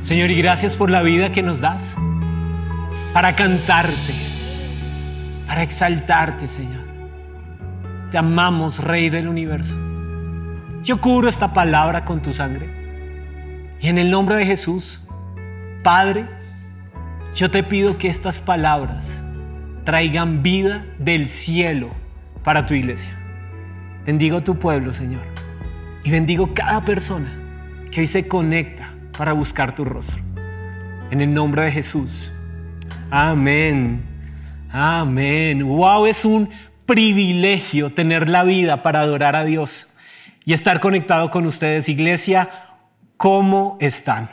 Señor, y gracias por la vida que nos das para cantarte, para exaltarte, Señor. Te amamos, Rey del universo. Yo cubro esta palabra con tu sangre. Y en el nombre de Jesús, Padre, yo te pido que estas palabras traigan vida del cielo para tu iglesia. Bendigo tu pueblo, Señor. Y bendigo cada persona que hoy se conecta para buscar tu rostro. En el nombre de Jesús. Amén. Amén. Wow, es un privilegio tener la vida para adorar a Dios y estar conectado con ustedes. Iglesia, ¿cómo están?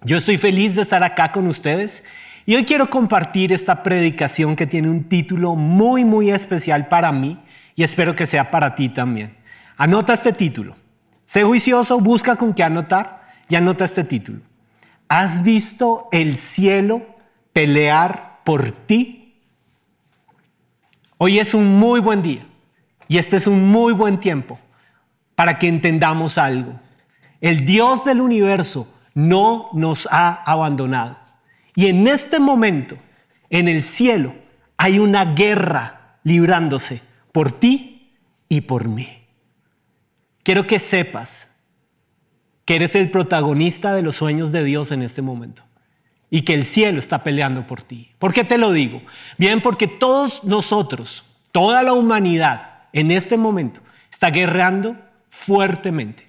Yo estoy feliz de estar acá con ustedes y hoy quiero compartir esta predicación que tiene un título muy, muy especial para mí y espero que sea para ti también. Anota este título. Sé juicioso, busca con qué anotar y anota este título. ¿Has visto el cielo pelear por ti? Hoy es un muy buen día y este es un muy buen tiempo para que entendamos algo. El Dios del universo no nos ha abandonado. Y en este momento, en el cielo, hay una guerra librándose por ti y por mí. Quiero que sepas que eres el protagonista de los sueños de Dios en este momento y que el cielo está peleando por ti. ¿Por qué te lo digo? Bien, porque todos nosotros, toda la humanidad en este momento está guerreando fuertemente.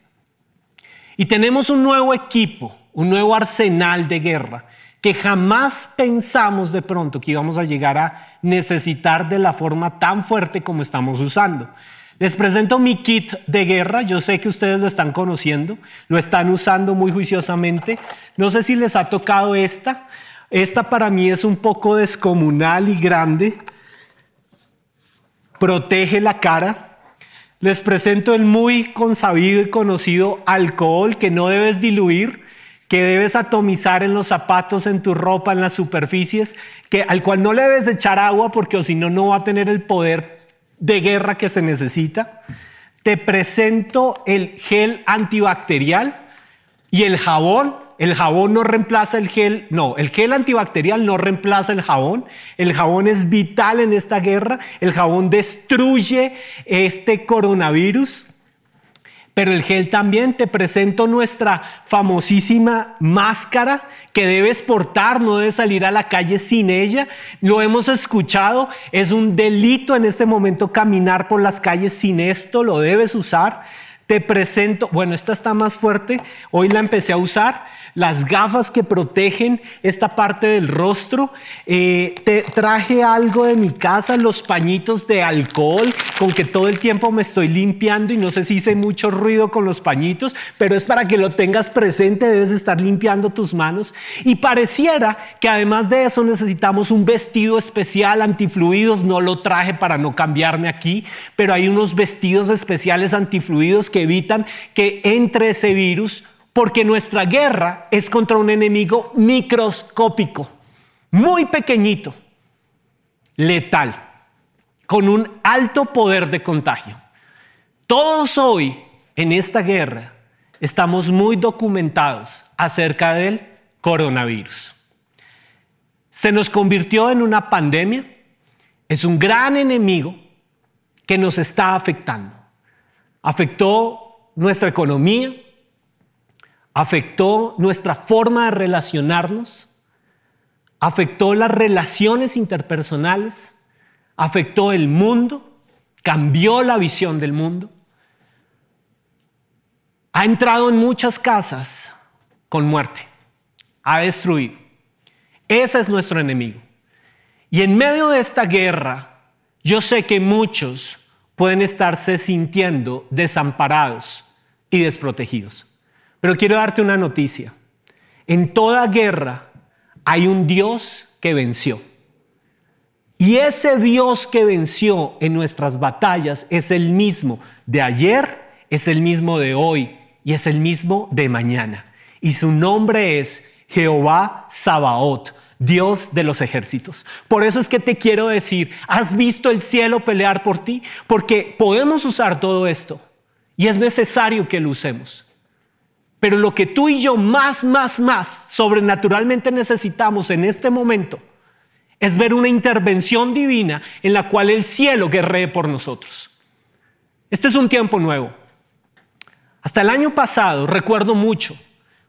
Y tenemos un nuevo equipo, un nuevo arsenal de guerra que jamás pensamos de pronto que íbamos a llegar a necesitar de la forma tan fuerte como estamos usando. Les presento mi kit de guerra, yo sé que ustedes lo están conociendo, lo están usando muy juiciosamente. No sé si les ha tocado esta, esta para mí es un poco descomunal y grande. Protege la cara. Les presento el muy consabido y conocido alcohol que no debes diluir que debes atomizar en los zapatos, en tu ropa, en las superficies, que, al cual no le debes echar agua porque o si no, no va a tener el poder de guerra que se necesita. Te presento el gel antibacterial y el jabón. El jabón no reemplaza el gel, no, el gel antibacterial no reemplaza el jabón. El jabón es vital en esta guerra. El jabón destruye este coronavirus pero el gel también te presento nuestra famosísima máscara que debes portar, no debes salir a la calle sin ella. Lo hemos escuchado, es un delito en este momento caminar por las calles sin esto, lo debes usar. Te presento, bueno, esta está más fuerte, hoy la empecé a usar las gafas que protegen esta parte del rostro. Eh, te traje algo de mi casa, los pañitos de alcohol, con que todo el tiempo me estoy limpiando y no sé si hice mucho ruido con los pañitos, pero es para que lo tengas presente, debes estar limpiando tus manos. Y pareciera que además de eso necesitamos un vestido especial antifluidos, no lo traje para no cambiarme aquí, pero hay unos vestidos especiales antifluidos que evitan que entre ese virus porque nuestra guerra es contra un enemigo microscópico, muy pequeñito, letal, con un alto poder de contagio. Todos hoy en esta guerra estamos muy documentados acerca del coronavirus. Se nos convirtió en una pandemia, es un gran enemigo que nos está afectando. Afectó nuestra economía, afectó nuestra forma de relacionarnos, afectó las relaciones interpersonales, afectó el mundo, cambió la visión del mundo, ha entrado en muchas casas con muerte, ha destruido. Ese es nuestro enemigo. Y en medio de esta guerra, yo sé que muchos pueden estarse sintiendo desamparados y desprotegidos. Pero quiero darte una noticia. En toda guerra hay un Dios que venció. Y ese Dios que venció en nuestras batallas es el mismo de ayer, es el mismo de hoy y es el mismo de mañana. Y su nombre es Jehová Sabaoth, Dios de los ejércitos. Por eso es que te quiero decir, ¿has visto el cielo pelear por ti? Porque podemos usar todo esto y es necesario que lo usemos. Pero lo que tú y yo más, más, más sobrenaturalmente necesitamos en este momento es ver una intervención divina en la cual el cielo guerree por nosotros. Este es un tiempo nuevo. Hasta el año pasado recuerdo mucho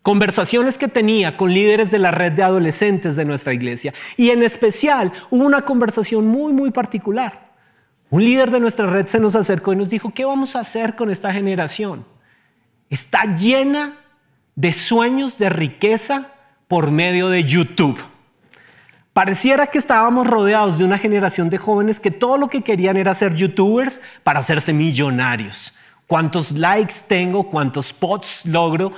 conversaciones que tenía con líderes de la red de adolescentes de nuestra iglesia. Y en especial hubo una conversación muy, muy particular. Un líder de nuestra red se nos acercó y nos dijo, ¿qué vamos a hacer con esta generación? Está llena de sueños de riqueza por medio de YouTube. Pareciera que estábamos rodeados de una generación de jóvenes que todo lo que querían era ser youtubers para hacerse millonarios. ¿Cuántos likes tengo? ¿Cuántos spots logro?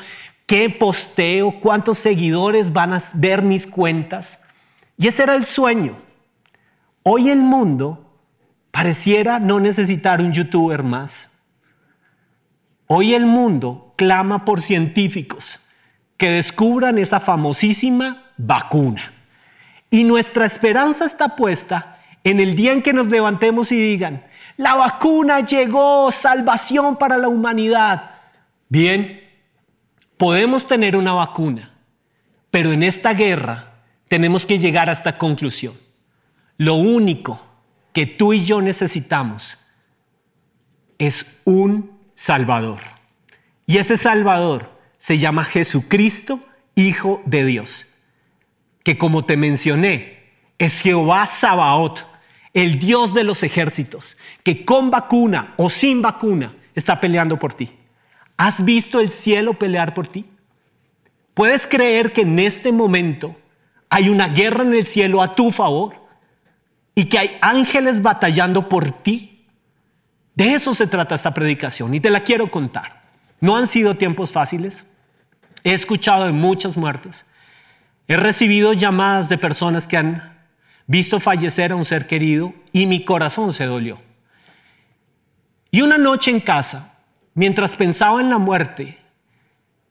qué posteo, cuántos seguidores van a ver mis cuentas. Y ese era el sueño. Hoy el mundo pareciera no necesitar un youtuber más. Hoy el mundo clama por científicos que descubran esa famosísima vacuna. Y nuestra esperanza está puesta en el día en que nos levantemos y digan, la vacuna llegó, salvación para la humanidad. Bien, Podemos tener una vacuna, pero en esta guerra tenemos que llegar a esta conclusión. Lo único que tú y yo necesitamos es un Salvador. Y ese Salvador se llama Jesucristo, Hijo de Dios, que como te mencioné, es Jehová Sabaoth, el Dios de los ejércitos, que con vacuna o sin vacuna está peleando por ti. ¿Has visto el cielo pelear por ti? ¿Puedes creer que en este momento hay una guerra en el cielo a tu favor y que hay ángeles batallando por ti? De eso se trata esta predicación y te la quiero contar. No han sido tiempos fáciles. He escuchado de muchas muertes. He recibido llamadas de personas que han visto fallecer a un ser querido y mi corazón se dolió. Y una noche en casa, mientras pensaba en la muerte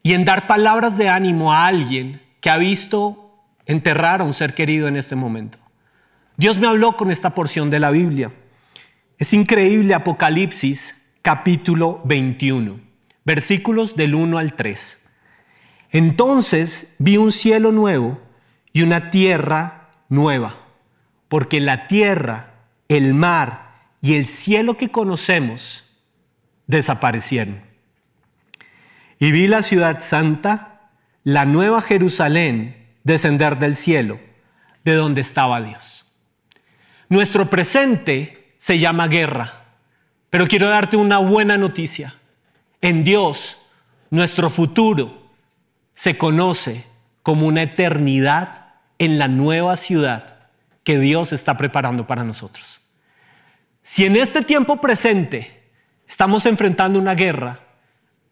y en dar palabras de ánimo a alguien que ha visto enterrar a un ser querido en este momento. Dios me habló con esta porción de la Biblia. Es increíble Apocalipsis capítulo 21, versículos del 1 al 3. Entonces vi un cielo nuevo y una tierra nueva, porque la tierra, el mar y el cielo que conocemos desaparecieron. Y vi la ciudad santa, la nueva Jerusalén, descender del cielo, de donde estaba Dios. Nuestro presente se llama guerra, pero quiero darte una buena noticia. En Dios, nuestro futuro se conoce como una eternidad en la nueva ciudad que Dios está preparando para nosotros. Si en este tiempo presente estamos enfrentando una guerra,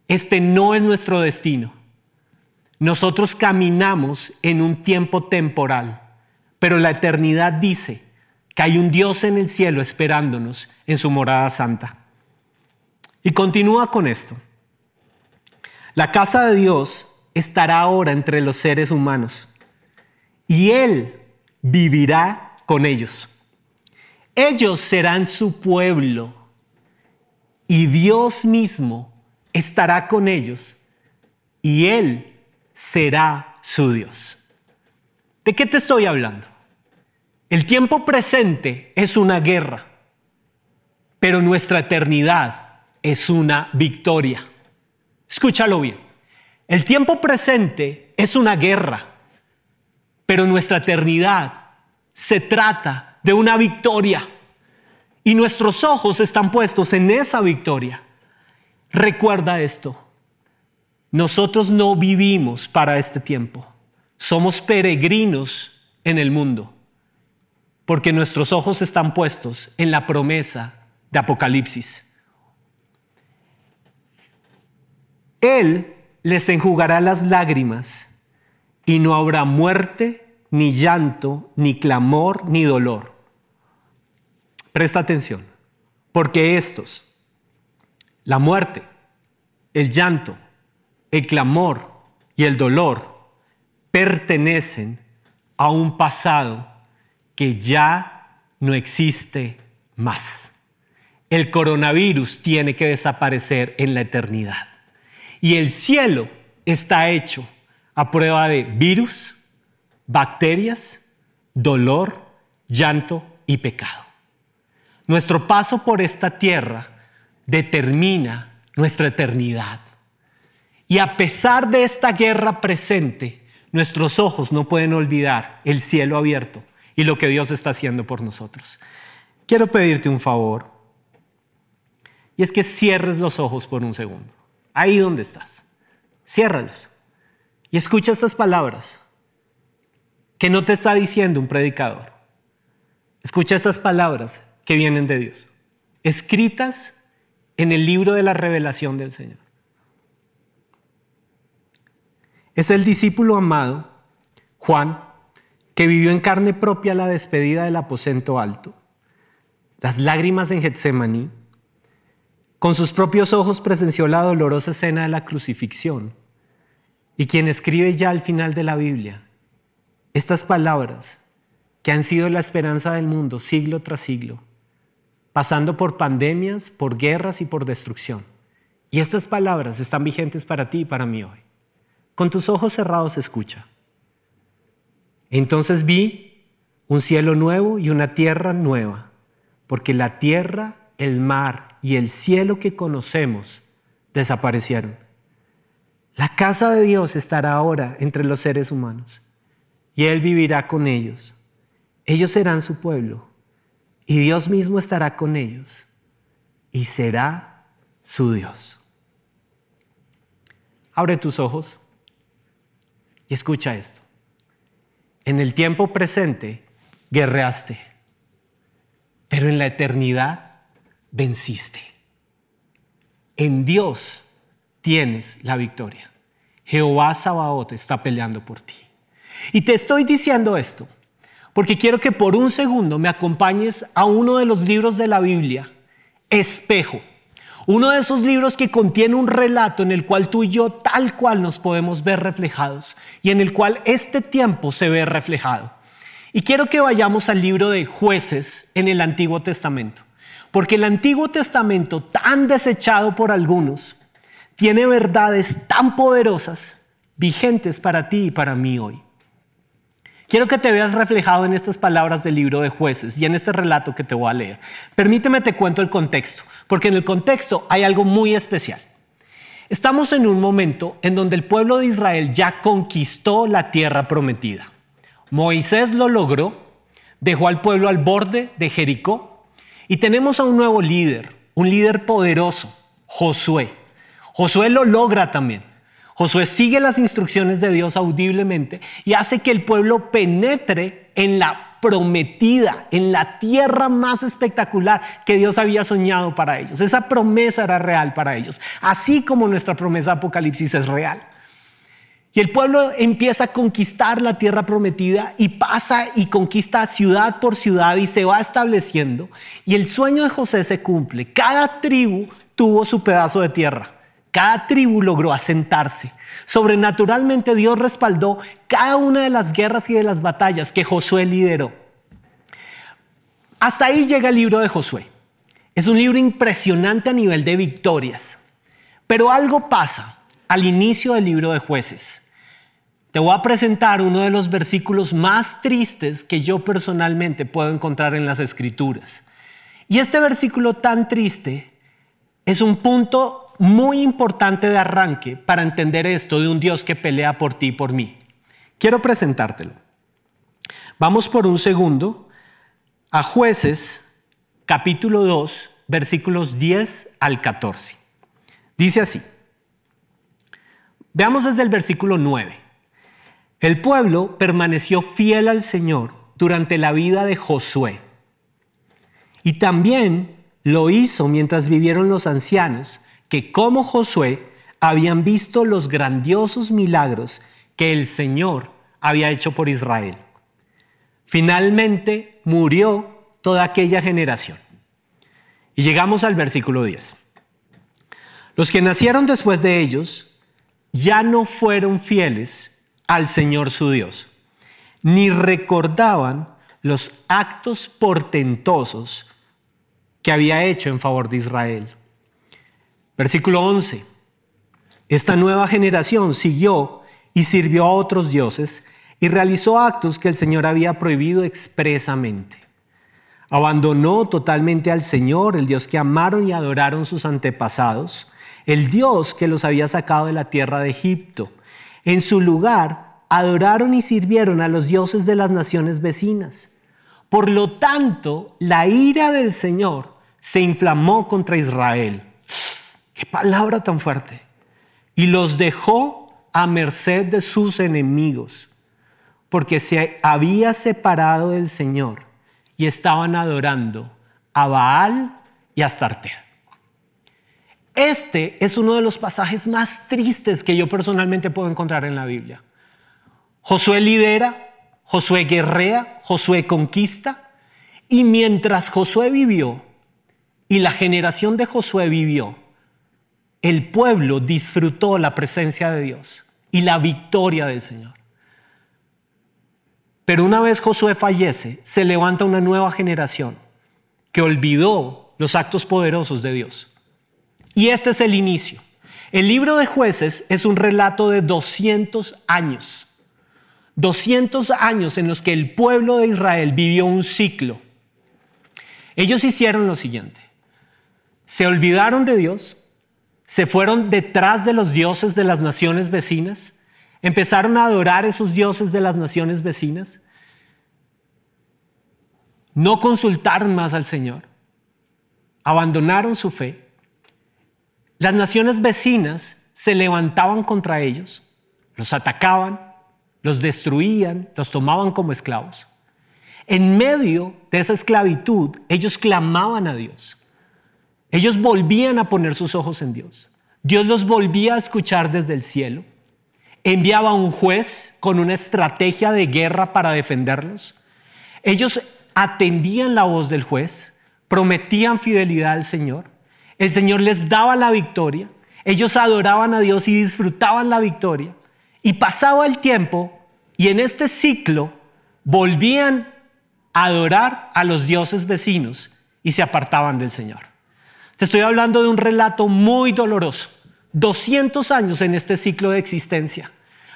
este no es nuestro destino. Nosotros caminamos en un tiempo temporal, pero la eternidad dice que hay un Dios en el cielo esperándonos en su morada santa. Y continúa con esto. La casa de Dios estará ahora entre los seres humanos y Él vivirá con ellos. Ellos serán su pueblo y Dios mismo estará con ellos y Él será su Dios. ¿De qué te estoy hablando? El tiempo presente es una guerra, pero nuestra eternidad es una victoria. Escúchalo bien. El tiempo presente es una guerra, pero nuestra eternidad se trata de una victoria y nuestros ojos están puestos en esa victoria. Recuerda esto, nosotros no vivimos para este tiempo, somos peregrinos en el mundo, porque nuestros ojos están puestos en la promesa de Apocalipsis. Él les enjugará las lágrimas y no habrá muerte, ni llanto, ni clamor, ni dolor Presta atención, porque estos, la muerte, el llanto, el clamor y el dolor, pertenecen a un pasado que ya no existe más. El coronavirus tiene que desaparecer en la eternidad. Y el cielo está hecho a prueba de virus, bacterias, dolor, llanto y pecado. Nuestro paso por esta tierra determina nuestra eternidad. Y a pesar de esta guerra presente, nuestros ojos no pueden olvidar el cielo abierto y lo que Dios está haciendo por nosotros. Quiero pedirte un favor, y es que cierres los ojos por un segundo, ahí donde estás. Ciérralos y escucha estas palabras que no te está diciendo un predicador. Escucha estas palabras que vienen de Dios, escritas en el libro de la revelación del Señor. Es el discípulo amado, Juan, que vivió en carne propia la despedida del aposento alto, las lágrimas en Getsemaní, con sus propios ojos presenció la dolorosa escena de la crucifixión y quien escribe ya al final de la Biblia estas palabras que han sido la esperanza del mundo siglo tras siglo, pasando por pandemias, por guerras y por destrucción. Y estas palabras están vigentes para ti y para mí hoy. Con tus ojos cerrados escucha. Entonces vi un cielo nuevo y una tierra nueva, porque la tierra, el mar y el cielo que conocemos desaparecieron. La casa de Dios estará ahora entre los seres humanos y Él vivirá con ellos. Ellos serán su pueblo y Dios mismo estará con ellos y será su Dios. Abre tus ojos y escucha esto. En el tiempo presente guerreaste, pero en la eternidad venciste. En Dios tienes la victoria. Jehová Sabaoth está peleando por ti. Y te estoy diciendo esto porque quiero que por un segundo me acompañes a uno de los libros de la Biblia, Espejo. Uno de esos libros que contiene un relato en el cual tú y yo tal cual nos podemos ver reflejados y en el cual este tiempo se ve reflejado. Y quiero que vayamos al libro de jueces en el Antiguo Testamento, porque el Antiguo Testamento, tan desechado por algunos, tiene verdades tan poderosas, vigentes para ti y para mí hoy. Quiero que te veas reflejado en estas palabras del libro de jueces y en este relato que te voy a leer. Permíteme te cuento el contexto, porque en el contexto hay algo muy especial. Estamos en un momento en donde el pueblo de Israel ya conquistó la tierra prometida. Moisés lo logró, dejó al pueblo al borde de Jericó y tenemos a un nuevo líder, un líder poderoso, Josué. Josué lo logra también. Josué sigue las instrucciones de Dios audiblemente y hace que el pueblo penetre en la prometida, en la tierra más espectacular que Dios había soñado para ellos. Esa promesa era real para ellos, así como nuestra promesa Apocalipsis es real. Y el pueblo empieza a conquistar la tierra prometida y pasa y conquista ciudad por ciudad y se va estableciendo. Y el sueño de José se cumple. Cada tribu tuvo su pedazo de tierra. Cada tribu logró asentarse. Sobrenaturalmente Dios respaldó cada una de las guerras y de las batallas que Josué lideró. Hasta ahí llega el libro de Josué. Es un libro impresionante a nivel de victorias. Pero algo pasa al inicio del libro de jueces. Te voy a presentar uno de los versículos más tristes que yo personalmente puedo encontrar en las escrituras. Y este versículo tan triste es un punto muy importante de arranque para entender esto de un Dios que pelea por ti y por mí. Quiero presentártelo. Vamos por un segundo a jueces capítulo 2 versículos 10 al 14. Dice así. Veamos desde el versículo 9. El pueblo permaneció fiel al Señor durante la vida de Josué. Y también lo hizo mientras vivieron los ancianos que como Josué habían visto los grandiosos milagros que el Señor había hecho por Israel. Finalmente murió toda aquella generación. Y llegamos al versículo 10. Los que nacieron después de ellos ya no fueron fieles al Señor su Dios, ni recordaban los actos portentosos que había hecho en favor de Israel. Versículo 11. Esta nueva generación siguió y sirvió a otros dioses y realizó actos que el Señor había prohibido expresamente. Abandonó totalmente al Señor, el Dios que amaron y adoraron sus antepasados, el Dios que los había sacado de la tierra de Egipto. En su lugar, adoraron y sirvieron a los dioses de las naciones vecinas. Por lo tanto, la ira del Señor se inflamó contra Israel. Qué palabra tan fuerte. Y los dejó a merced de sus enemigos, porque se había separado del Señor y estaban adorando a Baal y a Astarte. Este es uno de los pasajes más tristes que yo personalmente puedo encontrar en la Biblia. Josué lidera, Josué guerrea, Josué conquista, y mientras Josué vivió y la generación de Josué vivió, el pueblo disfrutó la presencia de Dios y la victoria del Señor. Pero una vez Josué fallece, se levanta una nueva generación que olvidó los actos poderosos de Dios. Y este es el inicio. El libro de jueces es un relato de 200 años. 200 años en los que el pueblo de Israel vivió un ciclo. Ellos hicieron lo siguiente. Se olvidaron de Dios, se fueron detrás de los dioses de las naciones vecinas, empezaron a adorar esos dioses de las naciones vecinas, no consultaron más al Señor, abandonaron su fe, las naciones vecinas se levantaban contra ellos, los atacaban, los destruían, los tomaban como esclavos. En medio de esa esclavitud, ellos clamaban a Dios. Ellos volvían a poner sus ojos en Dios. Dios los volvía a escuchar desde el cielo enviaba un juez con una estrategia de guerra para defenderlos. Ellos atendían la voz del juez, prometían fidelidad al Señor. El Señor les daba la victoria. Ellos adoraban a Dios y disfrutaban la victoria. Y pasaba el tiempo y en este ciclo volvían a adorar a los dioses vecinos y se apartaban del Señor. Te estoy hablando de un relato muy doloroso. 200 años en este ciclo de existencia.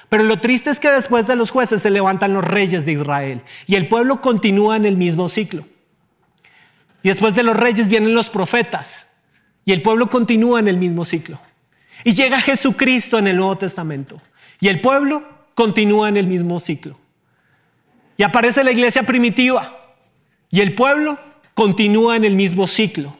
Pero lo triste es que después de los jueces se levantan los reyes de Israel y el pueblo continúa en el mismo ciclo. Y después de los reyes vienen los profetas y el pueblo continúa en el mismo ciclo. Y llega Jesucristo en el Nuevo Testamento y el pueblo continúa en el mismo ciclo. Y aparece la iglesia primitiva y el pueblo continúa en el mismo ciclo.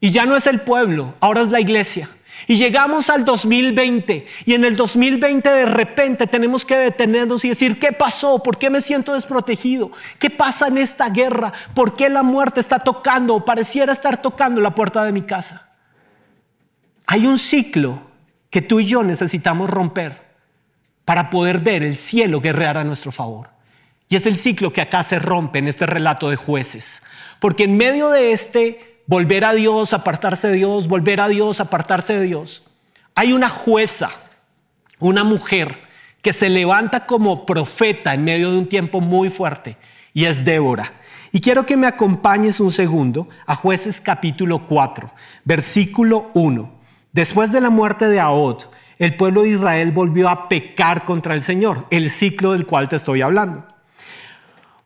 Y ya no es el pueblo, ahora es la iglesia. Y llegamos al 2020 y en el 2020 de repente tenemos que detenernos y decir, ¿qué pasó? ¿Por qué me siento desprotegido? ¿Qué pasa en esta guerra? ¿Por qué la muerte está tocando o pareciera estar tocando la puerta de mi casa? Hay un ciclo que tú y yo necesitamos romper para poder ver el cielo guerrear a nuestro favor. Y es el ciclo que acá se rompe en este relato de jueces. Porque en medio de este volver a Dios, apartarse de Dios, volver a Dios, apartarse de Dios. Hay una jueza, una mujer que se levanta como profeta en medio de un tiempo muy fuerte y es Débora. Y quiero que me acompañes un segundo a jueces capítulo 4, versículo 1. Después de la muerte de Ahod, el pueblo de Israel volvió a pecar contra el Señor, el ciclo del cual te estoy hablando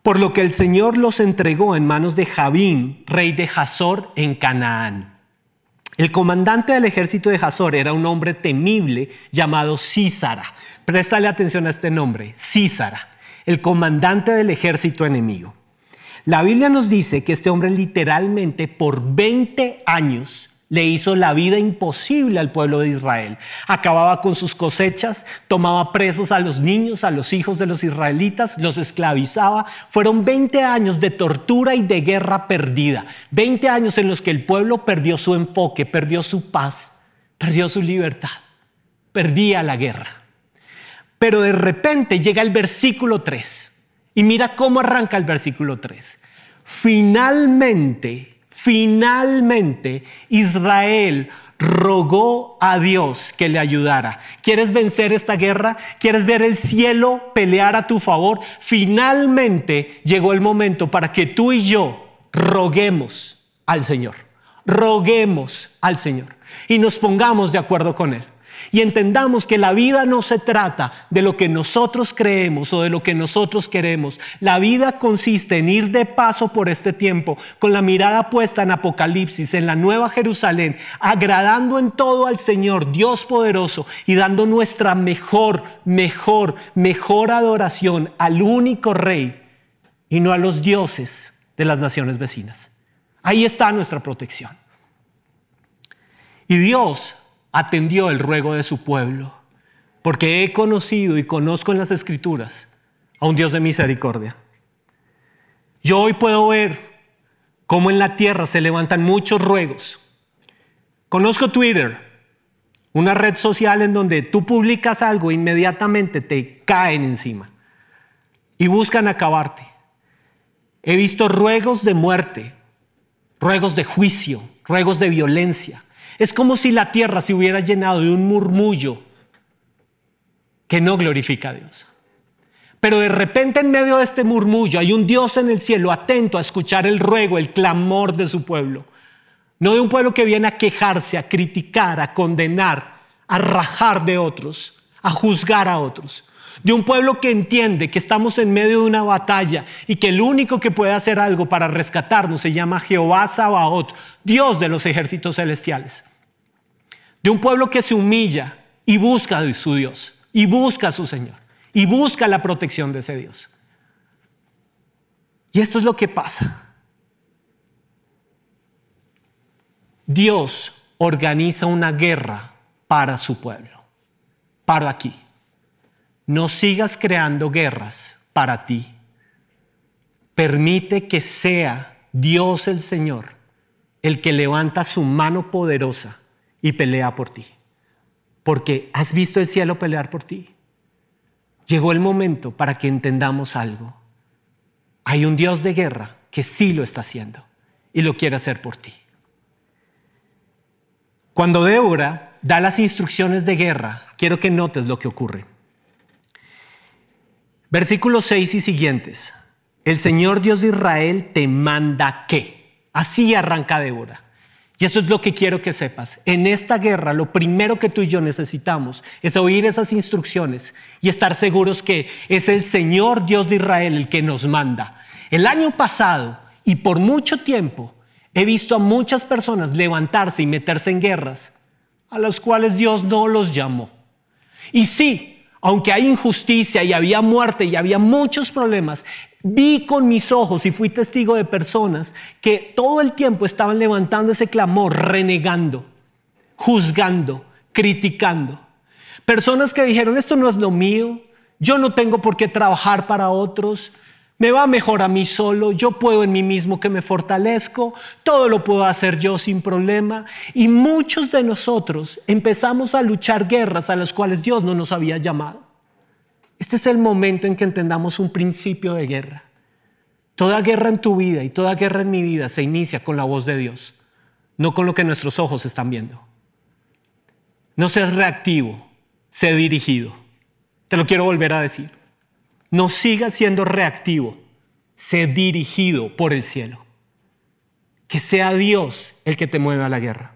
por lo que el Señor los entregó en manos de Jabín, rey de Hazor en Canaán. El comandante del ejército de Hazor era un hombre temible llamado Císara. Préstale atención a este nombre, Císara, el comandante del ejército enemigo. La Biblia nos dice que este hombre literalmente por 20 años le hizo la vida imposible al pueblo de Israel. Acababa con sus cosechas, tomaba presos a los niños, a los hijos de los israelitas, los esclavizaba. Fueron 20 años de tortura y de guerra perdida. 20 años en los que el pueblo perdió su enfoque, perdió su paz, perdió su libertad, perdía la guerra. Pero de repente llega el versículo 3 y mira cómo arranca el versículo 3. Finalmente Finalmente, Israel rogó a Dios que le ayudara. ¿Quieres vencer esta guerra? ¿Quieres ver el cielo pelear a tu favor? Finalmente llegó el momento para que tú y yo roguemos al Señor. Roguemos al Señor y nos pongamos de acuerdo con Él. Y entendamos que la vida no se trata de lo que nosotros creemos o de lo que nosotros queremos. La vida consiste en ir de paso por este tiempo con la mirada puesta en Apocalipsis, en la nueva Jerusalén, agradando en todo al Señor, Dios poderoso, y dando nuestra mejor, mejor, mejor adoración al único Rey y no a los dioses de las naciones vecinas. Ahí está nuestra protección. Y Dios atendió el ruego de su pueblo, porque he conocido y conozco en las escrituras a un Dios de misericordia. Yo hoy puedo ver cómo en la tierra se levantan muchos ruegos. Conozco Twitter, una red social en donde tú publicas algo, inmediatamente te caen encima y buscan acabarte. He visto ruegos de muerte, ruegos de juicio, ruegos de violencia. Es como si la tierra se hubiera llenado de un murmullo que no glorifica a Dios. Pero de repente en medio de este murmullo hay un Dios en el cielo atento a escuchar el ruego, el clamor de su pueblo. No de un pueblo que viene a quejarse, a criticar, a condenar, a rajar de otros, a juzgar a otros. De un pueblo que entiende que estamos en medio de una batalla y que el único que puede hacer algo para rescatarnos se llama Jehová Sabaoth, Dios de los ejércitos celestiales. De un pueblo que se humilla y busca a su Dios, y busca a su Señor, y busca la protección de ese Dios. Y esto es lo que pasa. Dios organiza una guerra para su pueblo. Para aquí. No sigas creando guerras para ti. Permite que sea Dios el Señor el que levanta su mano poderosa y pelea por ti. Porque has visto el cielo pelear por ti. Llegó el momento para que entendamos algo. Hay un Dios de guerra que sí lo está haciendo y lo quiere hacer por ti. Cuando Débora da las instrucciones de guerra, quiero que notes lo que ocurre. Versículos 6 y siguientes. El Señor Dios de Israel te manda que. Así arranca Débora. Y esto es lo que quiero que sepas. En esta guerra lo primero que tú y yo necesitamos es oír esas instrucciones y estar seguros que es el Señor Dios de Israel el que nos manda. El año pasado y por mucho tiempo He visto a muchas personas levantarse y meterse en guerras a las cuales Dios no los llamó. Y sí, aunque hay injusticia y había muerte y había muchos problemas, vi con mis ojos y fui testigo de personas que todo el tiempo estaban levantando ese clamor, renegando, juzgando, criticando. Personas que dijeron, esto no es lo mío, yo no tengo por qué trabajar para otros, me va mejor a mí solo, yo puedo en mí mismo que me fortalezco, todo lo puedo hacer yo sin problema. Y muchos de nosotros empezamos a luchar guerras a las cuales Dios no nos había llamado. Este es el momento en que entendamos un principio de guerra. Toda guerra en tu vida y toda guerra en mi vida se inicia con la voz de Dios, no con lo que nuestros ojos están viendo. No seas reactivo, sé dirigido. Te lo quiero volver a decir. No siga siendo reactivo, sé dirigido por el cielo. Que sea Dios el que te mueva a la guerra.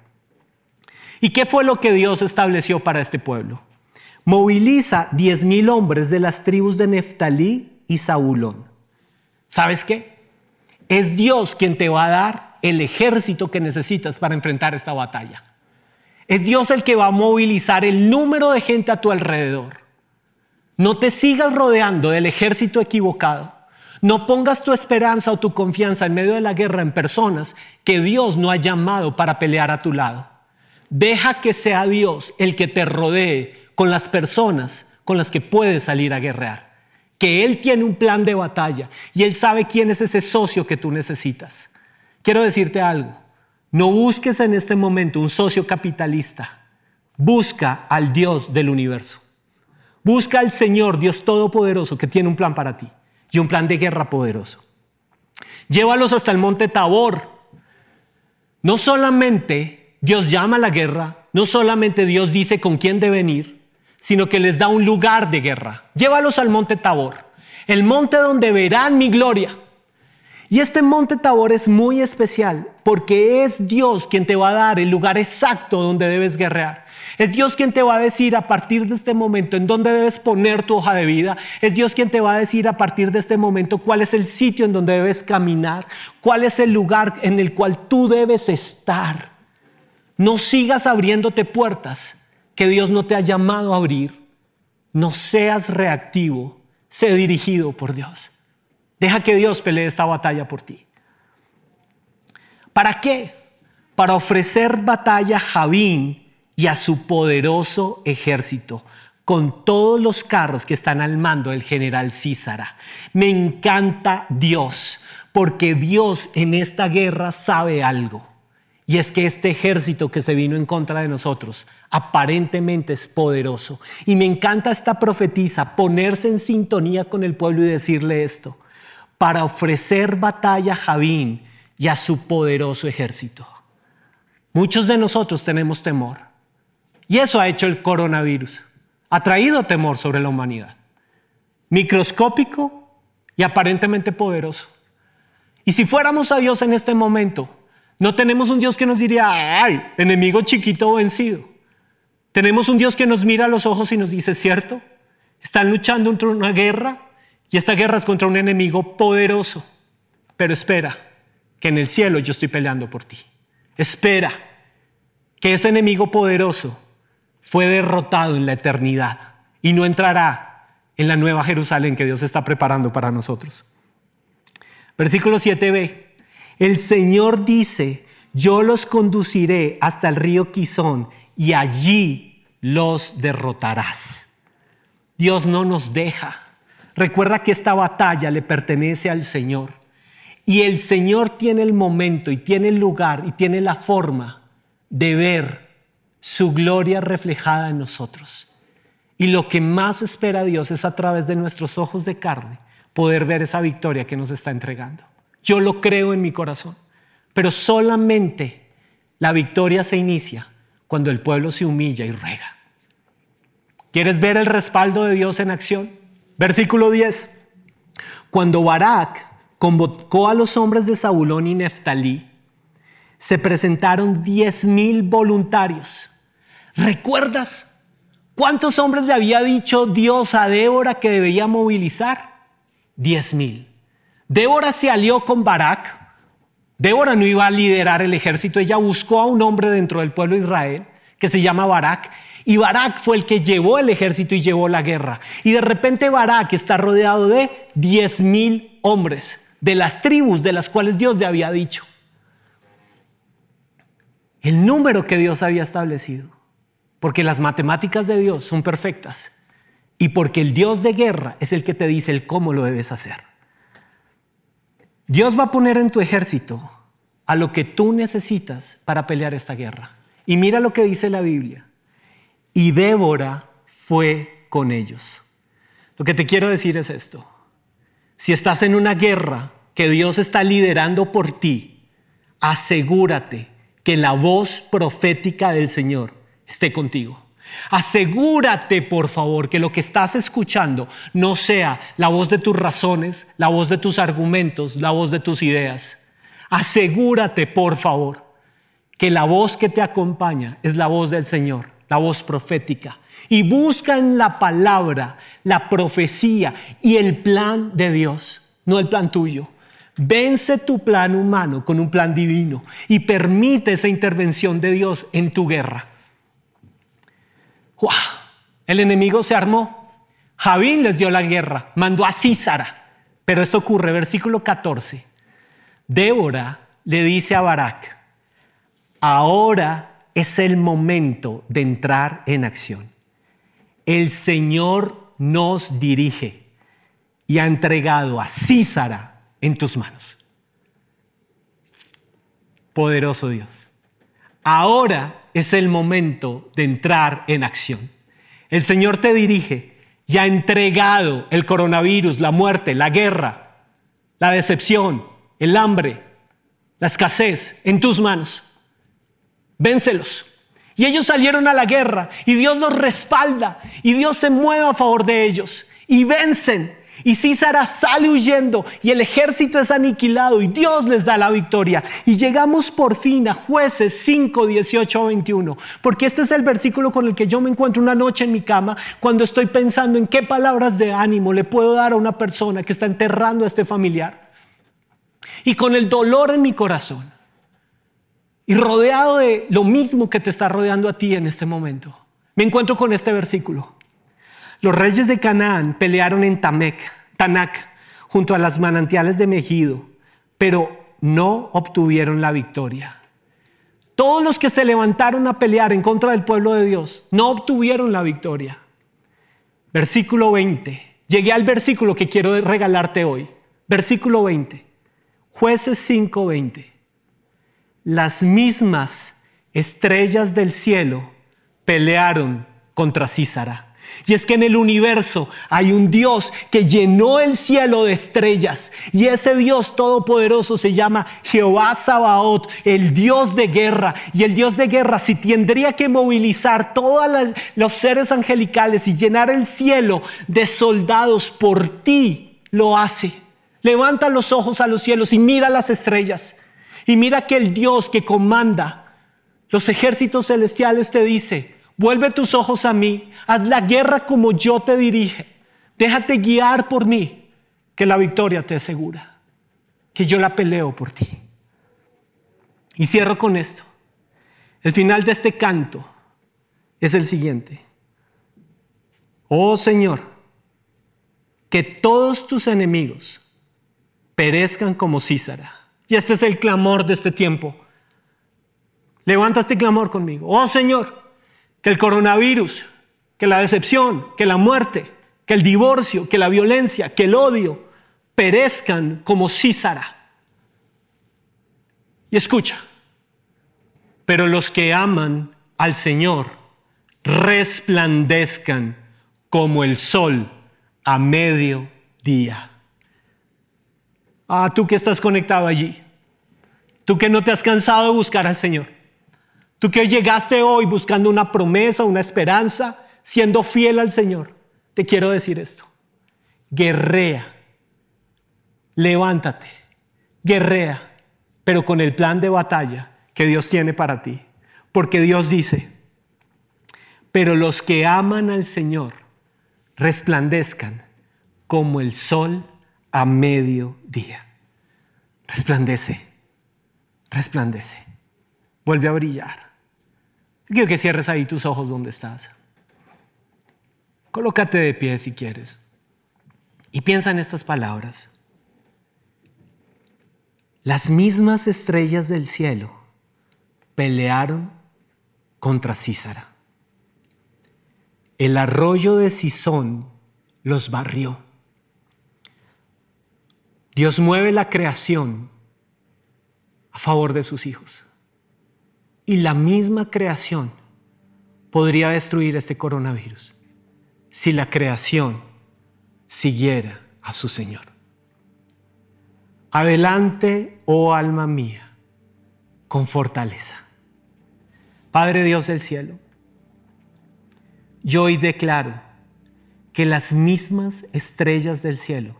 ¿Y qué fue lo que Dios estableció para este pueblo? Moviliza diez mil hombres de las tribus de Neftalí y Saulón. ¿Sabes qué? Es Dios quien te va a dar el ejército que necesitas para enfrentar esta batalla. Es Dios el que va a movilizar el número de gente a tu alrededor. No te sigas rodeando del ejército equivocado. No pongas tu esperanza o tu confianza en medio de la guerra en personas que Dios no ha llamado para pelear a tu lado. Deja que sea Dios el que te rodee con las personas con las que puedes salir a guerrear. Que Él tiene un plan de batalla y Él sabe quién es ese socio que tú necesitas. Quiero decirte algo. No busques en este momento un socio capitalista. Busca al Dios del universo. Busca al Señor, Dios Todopoderoso, que tiene un plan para ti y un plan de guerra poderoso. Llévalos hasta el monte Tabor. No solamente Dios llama a la guerra, no solamente Dios dice con quién deben ir, sino que les da un lugar de guerra. Llévalos al monte Tabor, el monte donde verán mi gloria. Y este monte Tabor es muy especial porque es Dios quien te va a dar el lugar exacto donde debes guerrear. Es Dios quien te va a decir a partir de este momento en dónde debes poner tu hoja de vida. Es Dios quien te va a decir a partir de este momento cuál es el sitio en donde debes caminar, cuál es el lugar en el cual tú debes estar. No sigas abriéndote puertas que Dios no te ha llamado a abrir. No seas reactivo, sé dirigido por Dios. Deja que Dios pelee esta batalla por ti. ¿Para qué? Para ofrecer batalla a Javín y a su poderoso ejército, con todos los carros que están al mando del general Císara. Me encanta Dios, porque Dios en esta guerra sabe algo. Y es que este ejército que se vino en contra de nosotros aparentemente es poderoso. Y me encanta esta profetisa ponerse en sintonía con el pueblo y decirle esto, para ofrecer batalla a Javín y a su poderoso ejército. Muchos de nosotros tenemos temor. Y eso ha hecho el coronavirus. Ha traído temor sobre la humanidad. Microscópico y aparentemente poderoso. Y si fuéramos a Dios en este momento, no tenemos un Dios que nos diría, ay, enemigo chiquito vencido. Tenemos un Dios que nos mira a los ojos y nos dice, ¿cierto? Están luchando contra una guerra y esta guerra es contra un enemigo poderoso. Pero espera, que en el cielo yo estoy peleando por ti. Espera, que ese enemigo poderoso fue derrotado en la eternidad y no entrará en la nueva Jerusalén que Dios está preparando para nosotros. Versículo 7b. El Señor dice, yo los conduciré hasta el río Quizón y allí los derrotarás. Dios no nos deja. Recuerda que esta batalla le pertenece al Señor. Y el Señor tiene el momento y tiene el lugar y tiene la forma de ver su gloria reflejada en nosotros. Y lo que más espera Dios es a través de nuestros ojos de carne poder ver esa victoria que nos está entregando. Yo lo creo en mi corazón. Pero solamente la victoria se inicia cuando el pueblo se humilla y ruega. ¿Quieres ver el respaldo de Dios en acción? Versículo 10. Cuando Barak convocó a los hombres de Zabulón y Neftalí, se presentaron diez mil voluntarios. ¿Recuerdas cuántos hombres le había dicho Dios a Débora que debía movilizar? Diez mil. Débora se alió con Barak. Débora no iba a liderar el ejército, ella buscó a un hombre dentro del pueblo de Israel que se llama Barak. Y Barak fue el que llevó el ejército y llevó la guerra. Y de repente Barak está rodeado de diez mil hombres de las tribus de las cuales Dios le había dicho. El número que Dios había establecido. Porque las matemáticas de Dios son perfectas. Y porque el Dios de guerra es el que te dice el cómo lo debes hacer. Dios va a poner en tu ejército a lo que tú necesitas para pelear esta guerra. Y mira lo que dice la Biblia. Y Débora fue con ellos. Lo que te quiero decir es esto. Si estás en una guerra que Dios está liderando por ti, asegúrate que la voz profética del Señor esté contigo. Asegúrate, por favor, que lo que estás escuchando no sea la voz de tus razones, la voz de tus argumentos, la voz de tus ideas. Asegúrate, por favor, que la voz que te acompaña es la voz del Señor, la voz profética. Y busca en la palabra, la profecía y el plan de Dios, no el plan tuyo. Vence tu plan humano con un plan divino y permite esa intervención de Dios en tu guerra. El enemigo se armó. Javín les dio la guerra, mandó a Císara. Pero esto ocurre, versículo 14. Débora le dice a Barak, ahora es el momento de entrar en acción. El Señor nos dirige y ha entregado a Císara en tus manos. Poderoso Dios. Ahora es el momento de entrar en acción. El Señor te dirige y ha entregado el coronavirus, la muerte, la guerra, la decepción, el hambre, la escasez en tus manos. Vénselos. Y ellos salieron a la guerra y Dios los respalda y Dios se mueve a favor de ellos y vencen Y Císara sale huyendo y el ejército es aniquilado y Dios les da la victoria. Y llegamos por fin a jueces 5, 18, 21. Porque este es el versículo con el que yo me encuentro una noche en mi cama cuando estoy pensando en qué palabras de ánimo le puedo dar a una persona que está enterrando a este familiar. Y con el dolor en mi corazón. Y rodeado de lo mismo que te está rodeando a ti en este momento. Me encuentro con este versículo. Los reyes de Canaán pelearon en Tamec, Tanac, junto a las manantiales de Megido, pero no obtuvieron la victoria. Todos los que se levantaron a pelear en contra del pueblo de Dios no obtuvieron la victoria. Versículo 20. Llegué al versículo que quiero regalarte hoy. Versículo 20. Jueces 5:20. Las mismas estrellas del cielo pelearon contra Císara. Y es que en el universo hay un Dios que llenó el cielo de estrellas. Y ese Dios todopoderoso se llama Jehová Sabaoth, el Dios de guerra. Y el Dios de guerra, si tendría que movilizar todos los seres angelicales y llenar el cielo de soldados por ti, lo hace. Levanta los ojos a los cielos y mira las estrellas. Y mira que el Dios que comanda los ejércitos celestiales te dice, Vuelve tus ojos a mí, haz la guerra como yo te dirige, déjate guiar por mí, que la victoria te asegura, que yo la peleo por ti. Y cierro con esto. El final de este canto es el siguiente. Oh Señor, que todos tus enemigos perezcan como Císara. Y este es el clamor de este tiempo. Levanta este clamor conmigo. Oh Señor, que el coronavirus, que la decepción, que la muerte, que el divorcio, que la violencia, que el odio perezcan como Císara. Y escucha, pero los que aman al Señor resplandezcan como el sol a mediodía. Ah, tú que estás conectado allí, tú que no te has cansado de buscar al Señor. Tú que llegaste hoy buscando una promesa, una esperanza, siendo fiel al Señor, te quiero decir esto. Guerrea, levántate, guerrea, pero con el plan de batalla que Dios tiene para ti. Porque Dios dice, pero los que aman al Señor resplandezcan como el sol a mediodía. Resplandece, resplandece, vuelve a brillar. Quiero que cierres ahí tus ojos donde estás. Colócate de pie si quieres. Y piensa en estas palabras. Las mismas estrellas del cielo pelearon contra Císara. El arroyo de Sison los barrió. Dios mueve la creación a favor de sus hijos y la misma creación podría destruir este coronavirus si la creación siguiera a su Señor. Adelante, oh alma mía, con fortaleza. Padre Dios del cielo, yo hoy declaro que las mismas estrellas del cielo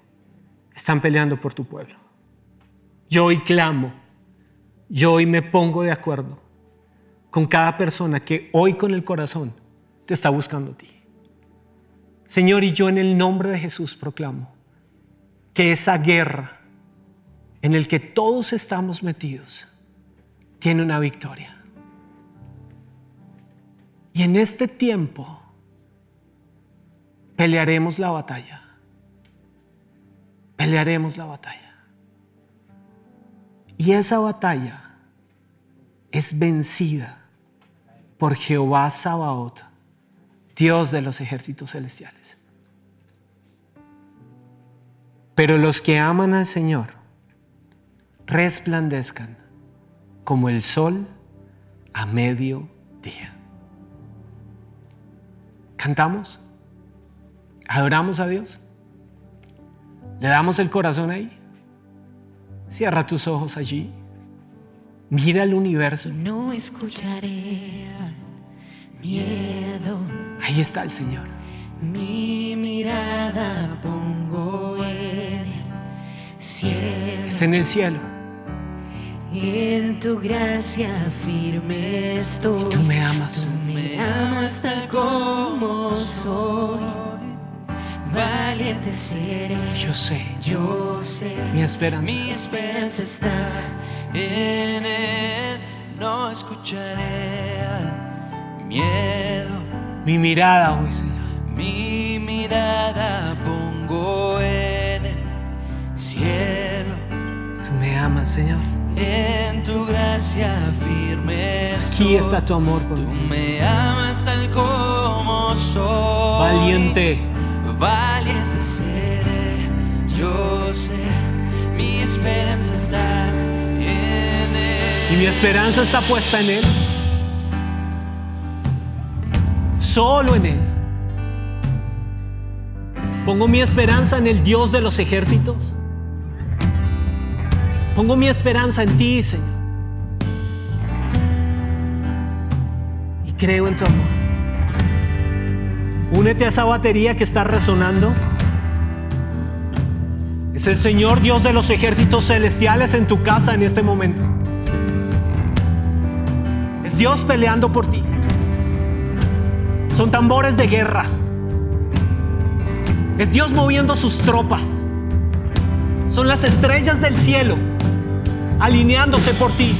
están peleando por tu pueblo. Yo hoy clamo, yo hoy me pongo de acuerdo con cada persona que hoy con el corazón te está buscando a ti. Señor, y yo en el nombre de Jesús proclamo que esa guerra en el que todos estamos metidos tiene una victoria. Y en este tiempo pelearemos la batalla. Pelearemos la batalla. Y esa batalla es vencida por Jehová Sabaoth, Dios de los ejércitos celestiales. Pero los que aman al Señor resplandezcan como el sol a medio día. ¿Cantamos? ¿Adoramos a Dios? ¿Le damos el corazón ahí? Cierra tus ojos allí. Mira el universo. No escucharé miedo. Ahí está el Señor. Mi mirada pongo es en el cielo. En tu gracia firme estoy. Tú me amas. Tú me amas tal como soy. Valiente seré. Yo sé, Yo sé. mi esperanza. Mi esperanza está En él no escucharé al miedo. Mi mirada hoy, Señor. Mi mirada pongo en el cielo. Tú me amas, Señor. En tu gracia firme Aquí está tu amor por Tú me amas tal como soy. Valiente. Valiente seré, yo sé, mi esperanza está. Y mi esperanza está puesta en Él. Solo en Él. Pongo mi esperanza en el Dios de los ejércitos. Pongo mi esperanza en ti, Señor. Y creo en tu amor. Únete a esa batería que está resonando. Es el Señor Dios de los ejércitos celestiales en tu casa en este momento. Dios peleando por ti. Son tambores de guerra. Es Dios moviendo sus tropas. Son las estrellas del cielo alineándose por ti.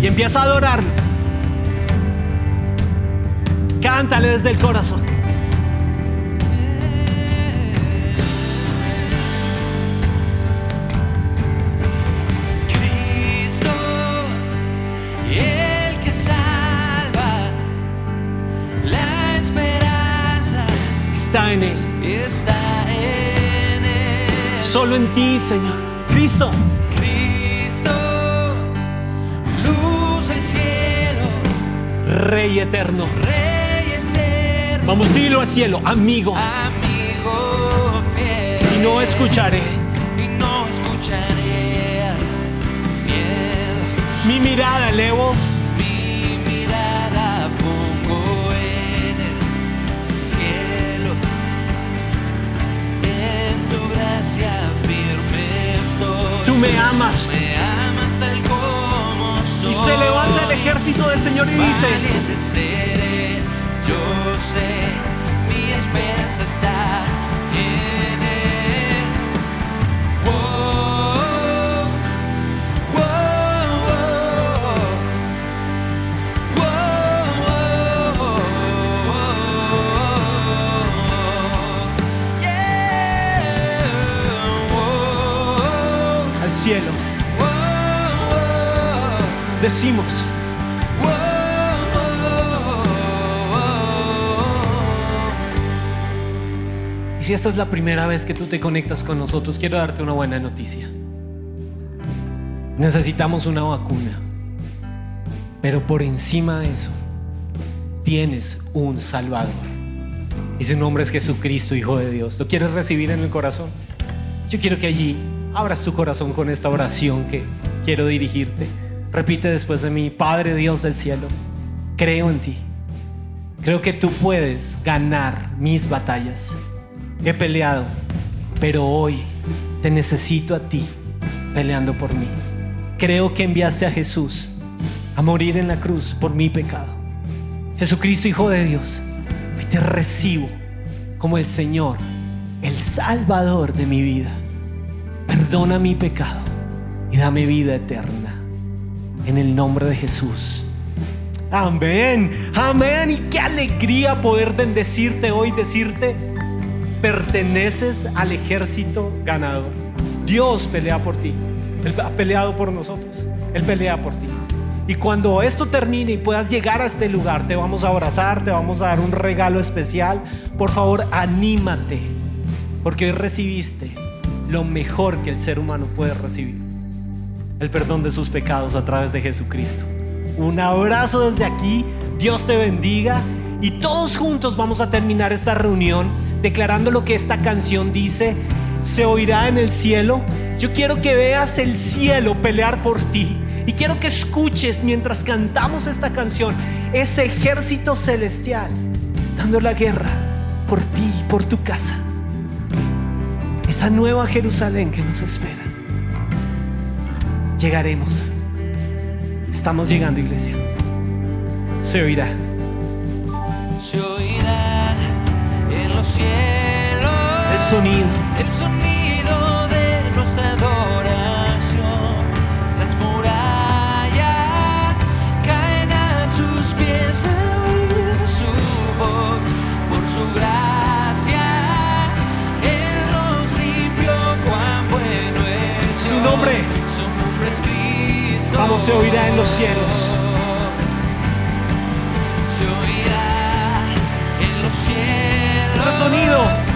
Y empieza a adorarlo. Cántale desde el corazón. Está en Él. está en él. Solo en ti, Señor. Cristo. Cristo, luz del cielo, Rey eterno. Rey eterno, Vamos, dilo al cielo, amigo. amigo fiel. Y no escucharé. y no escucharé miedo. Mi mirada elevo. Me amas. me amas tal como soy. Y se levanta el ejército del Señor y dice, seré, yo sé, mi esperanza está cielo. Decimos, y si esta es la primera vez que tú te conectas con nosotros, quiero darte una buena noticia. Necesitamos una vacuna. Pero por encima de eso, tienes un Salvador. Y su nombre es Jesucristo, Hijo de Dios. ¿Lo quieres recibir en el corazón? Yo quiero que allí abras tu corazón con esta oración que quiero dirigirte. Repite después de mí, Padre Dios del cielo, creo en ti. Creo que tú puedes ganar mis batallas. He peleado, pero hoy te necesito a ti peleando por mí. Creo que enviaste a Jesús a morir en la cruz por mi pecado. Jesucristo, Hijo de Dios, hoy te recibo como el Señor, el Salvador de mi vida. Perdona mi pecado y dame vida eterna. En el nombre de Jesús. Amén, amén. Y qué alegría poder bendecirte hoy, decirte, perteneces al ejército ganador. Dios pelea por ti. Él ha peleado por nosotros. Él pelea por ti. Y cuando esto termine y puedas llegar a este lugar, te vamos a abrazar, te vamos a dar un regalo especial. Por favor, anímate, porque hoy recibiste lo mejor que el ser humano puede recibir. El perdón de sus pecados a través de Jesucristo. Un abrazo desde aquí, Dios te bendiga y todos juntos vamos a terminar esta reunión declarando lo que esta canción dice, se oirá en el cielo. Yo quiero que veas el cielo pelear por ti y quiero que escuches mientras cantamos esta canción ese ejército celestial dando la guerra por ti, por tu casa. Es esa nueva Jerusalén que nos espera. Llegaremos. Estamos llegando, iglesia. Se oirá. Se oirá en los cielos El sonido. el sonido de nuestra adoración. Vamos, se oirá en los cielos. Se oirá en los cielos. Ese sonido.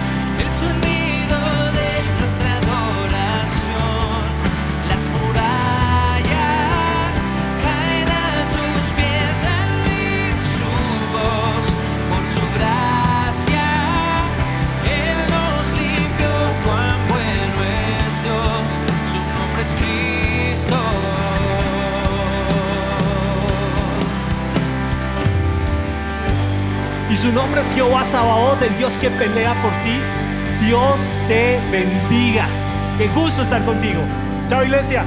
Su nombre es Jehová Sabaoth, el Dios que pelea por ti. Dios te bendiga. Qué gusto estar contigo. Chao, iglesia.